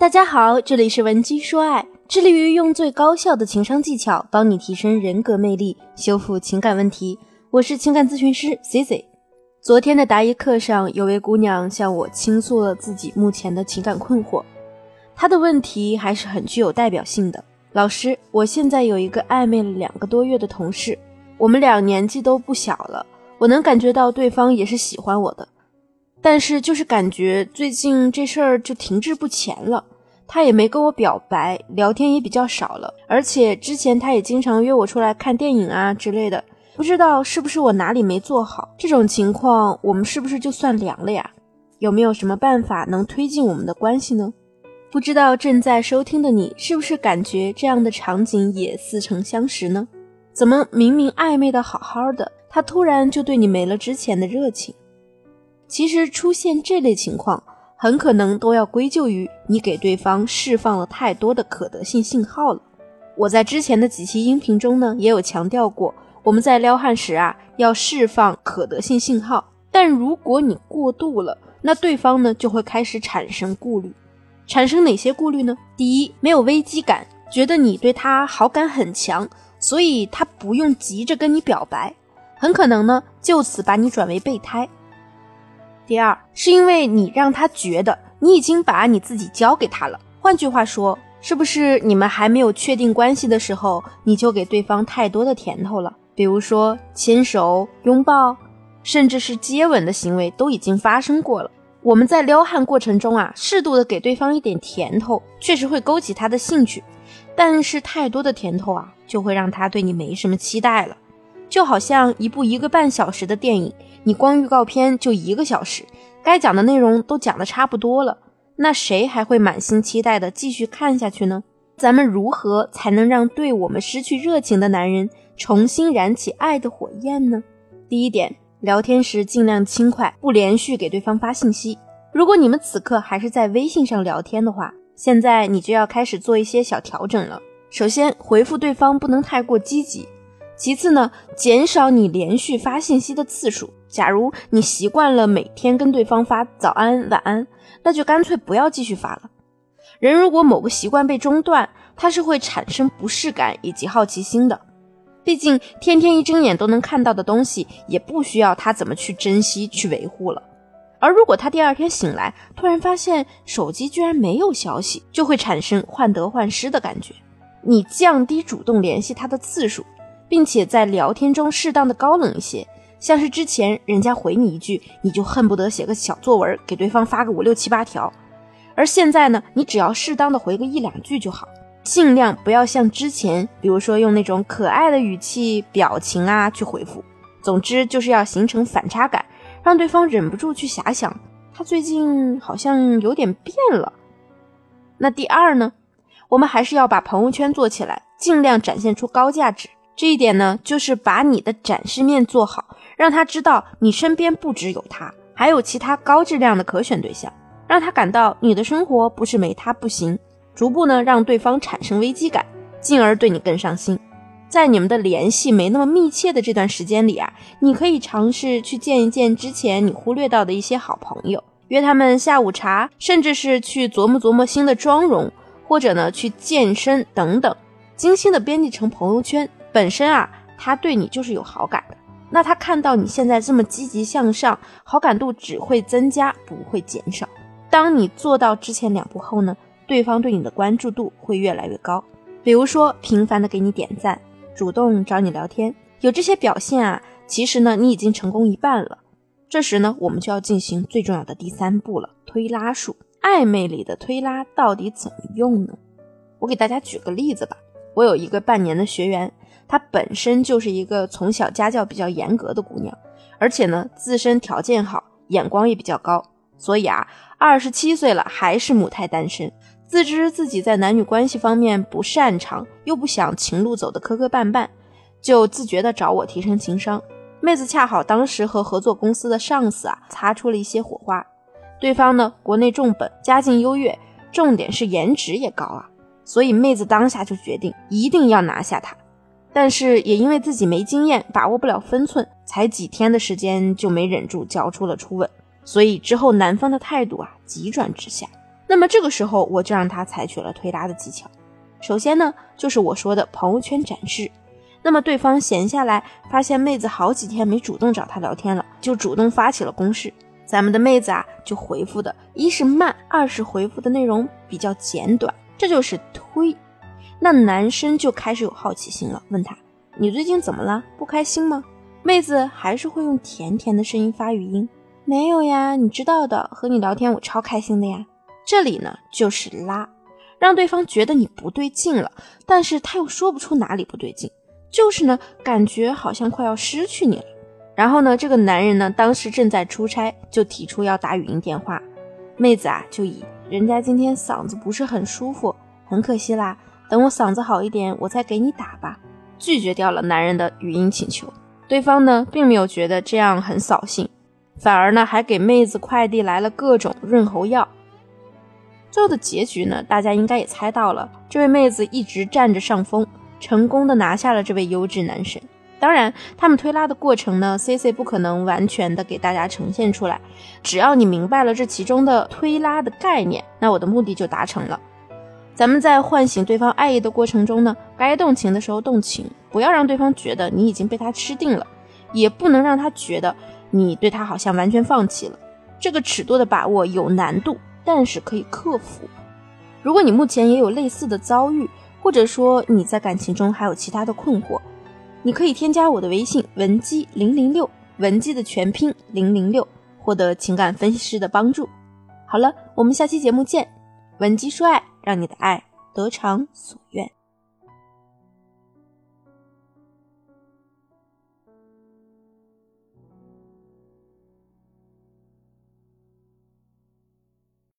大家好，这里是文姬说爱，致力于用最高效的情商技巧帮你提升人格魅力，修复情感问题。我是情感咨询师 Cici。昨天的答疑课上，有位姑娘向我倾诉了自己目前的情感困惑。她的问题还是很具有代表性的。老师，我现在有一个暧昧了两个多月的同事，我们俩年纪都不小了，我能感觉到对方也是喜欢我的。但是就是感觉最近这事儿就停滞不前了，他也没跟我表白，聊天也比较少了，而且之前他也经常约我出来看电影啊之类的，不知道是不是我哪里没做好？这种情况我们是不是就算凉了呀？有没有什么办法能推进我们的关系呢？不知道正在收听的你是不是感觉这样的场景也似曾相识呢？怎么明明暧昧的好好的，他突然就对你没了之前的热情？其实出现这类情况，很可能都要归咎于你给对方释放了太多的可得性信号了。我在之前的几期音频中呢，也有强调过，我们在撩汉时啊，要释放可得性信号。但如果你过度了，那对方呢就会开始产生顾虑，产生哪些顾虑呢？第一，没有危机感，觉得你对他好感很强，所以他不用急着跟你表白，很可能呢就此把你转为备胎。第二，是因为你让他觉得你已经把你自己交给他了。换句话说，是不是你们还没有确定关系的时候，你就给对方太多的甜头了？比如说牵手、拥抱，甚至是接吻的行为都已经发生过了。我们在撩汉过程中啊，适度的给对方一点甜头，确实会勾起他的兴趣。但是太多的甜头啊，就会让他对你没什么期待了。就好像一部一个半小时的电影，你光预告片就一个小时，该讲的内容都讲的差不多了，那谁还会满心期待的继续看下去呢？咱们如何才能让对我们失去热情的男人重新燃起爱的火焰呢？第一点，聊天时尽量轻快，不连续给对方发信息。如果你们此刻还是在微信上聊天的话，现在你就要开始做一些小调整了。首先，回复对方不能太过积极。其次呢，减少你连续发信息的次数。假如你习惯了每天跟对方发早安、晚安，那就干脆不要继续发了。人如果某个习惯被中断，他是会产生不适感以及好奇心的。毕竟天天一睁眼都能看到的东西，也不需要他怎么去珍惜、去维护了。而如果他第二天醒来，突然发现手机居然没有消息，就会产生患得患失的感觉。你降低主动联系他的次数。并且在聊天中适当的高冷一些，像是之前人家回你一句，你就恨不得写个小作文给对方发个五六七八条，而现在呢，你只要适当的回个一两句就好，尽量不要像之前，比如说用那种可爱的语气、表情啊去回复。总之就是要形成反差感，让对方忍不住去遐想，他最近好像有点变了。那第二呢，我们还是要把朋友圈做起来，尽量展现出高价值。这一点呢，就是把你的展示面做好，让他知道你身边不只有他，还有其他高质量的可选对象，让他感到你的生活不是没他不行。逐步呢，让对方产生危机感，进而对你更上心。在你们的联系没那么密切的这段时间里啊，你可以尝试去见一见之前你忽略到的一些好朋友，约他们下午茶，甚至是去琢磨琢磨新的妆容，或者呢去健身等等，精心的编辑成朋友圈。本身啊，他对你就是有好感的。那他看到你现在这么积极向上，好感度只会增加，不会减少。当你做到之前两步后呢，对方对你的关注度会越来越高。比如说，频繁的给你点赞，主动找你聊天，有这些表现啊，其实呢，你已经成功一半了。这时呢，我们就要进行最重要的第三步了——推拉术。暧昧里的推拉到底怎么用呢？我给大家举个例子吧。我有一个半年的学员。她本身就是一个从小家教比较严格的姑娘，而且呢，自身条件好，眼光也比较高，所以啊，二十七岁了还是母胎单身，自知自己在男女关系方面不擅长，又不想情路走得磕磕绊绊，就自觉的找我提升情商。妹子恰好当时和合作公司的上司啊擦出了一些火花，对方呢国内重本，家境优越，重点是颜值也高啊，所以妹子当下就决定一定要拿下他。但是也因为自己没经验，把握不了分寸，才几天的时间就没忍住交出了初吻，所以之后男方的态度啊急转直下。那么这个时候，我就让他采取了推拉的技巧。首先呢，就是我说的朋友圈展示。那么对方闲下来，发现妹子好几天没主动找他聊天了，就主动发起了攻势。咱们的妹子啊，就回复的一是慢，二是回复的内容比较简短，这就是推。那男生就开始有好奇心了，问他：“你最近怎么了？不开心吗？”妹子还是会用甜甜的声音发语音：“没有呀，你知道的，和你聊天我超开心的呀。”这里呢就是拉，让对方觉得你不对劲了，但是他又说不出哪里不对劲，就是呢感觉好像快要失去你了。然后呢，这个男人呢当时正在出差，就提出要打语音电话，妹子啊就以人家今天嗓子不是很舒服，很可惜啦，等我嗓子好一点我再给你打吧，拒绝掉了男人的语音请求。对方呢并没有觉得这样很扫兴，反而呢还给妹子快递来了各种润喉药。最后的结局呢，大家应该也猜到了，这位妹子一直占着上风，成功的拿下了这位优质男神。当然，他们推拉的过程呢，C C 不可能完全的给大家呈现出来。只要你明白了这其中的推拉的概念，那我的目的就达成了。咱们在唤醒对方爱意的过程中呢，该动情的时候动情，不要让对方觉得你已经被他吃定了，也不能让他觉得你对他好像完全放弃了。这个尺度的把握有难度。但是可以克服。如果你目前也有类似的遭遇，或者说你在感情中还有其他的困惑，你可以添加我的微信文姬零零六，文姬的全拼零零六，获得情感分析师的帮助。好了，我们下期节目见。文姬说爱，让你的爱得偿所愿。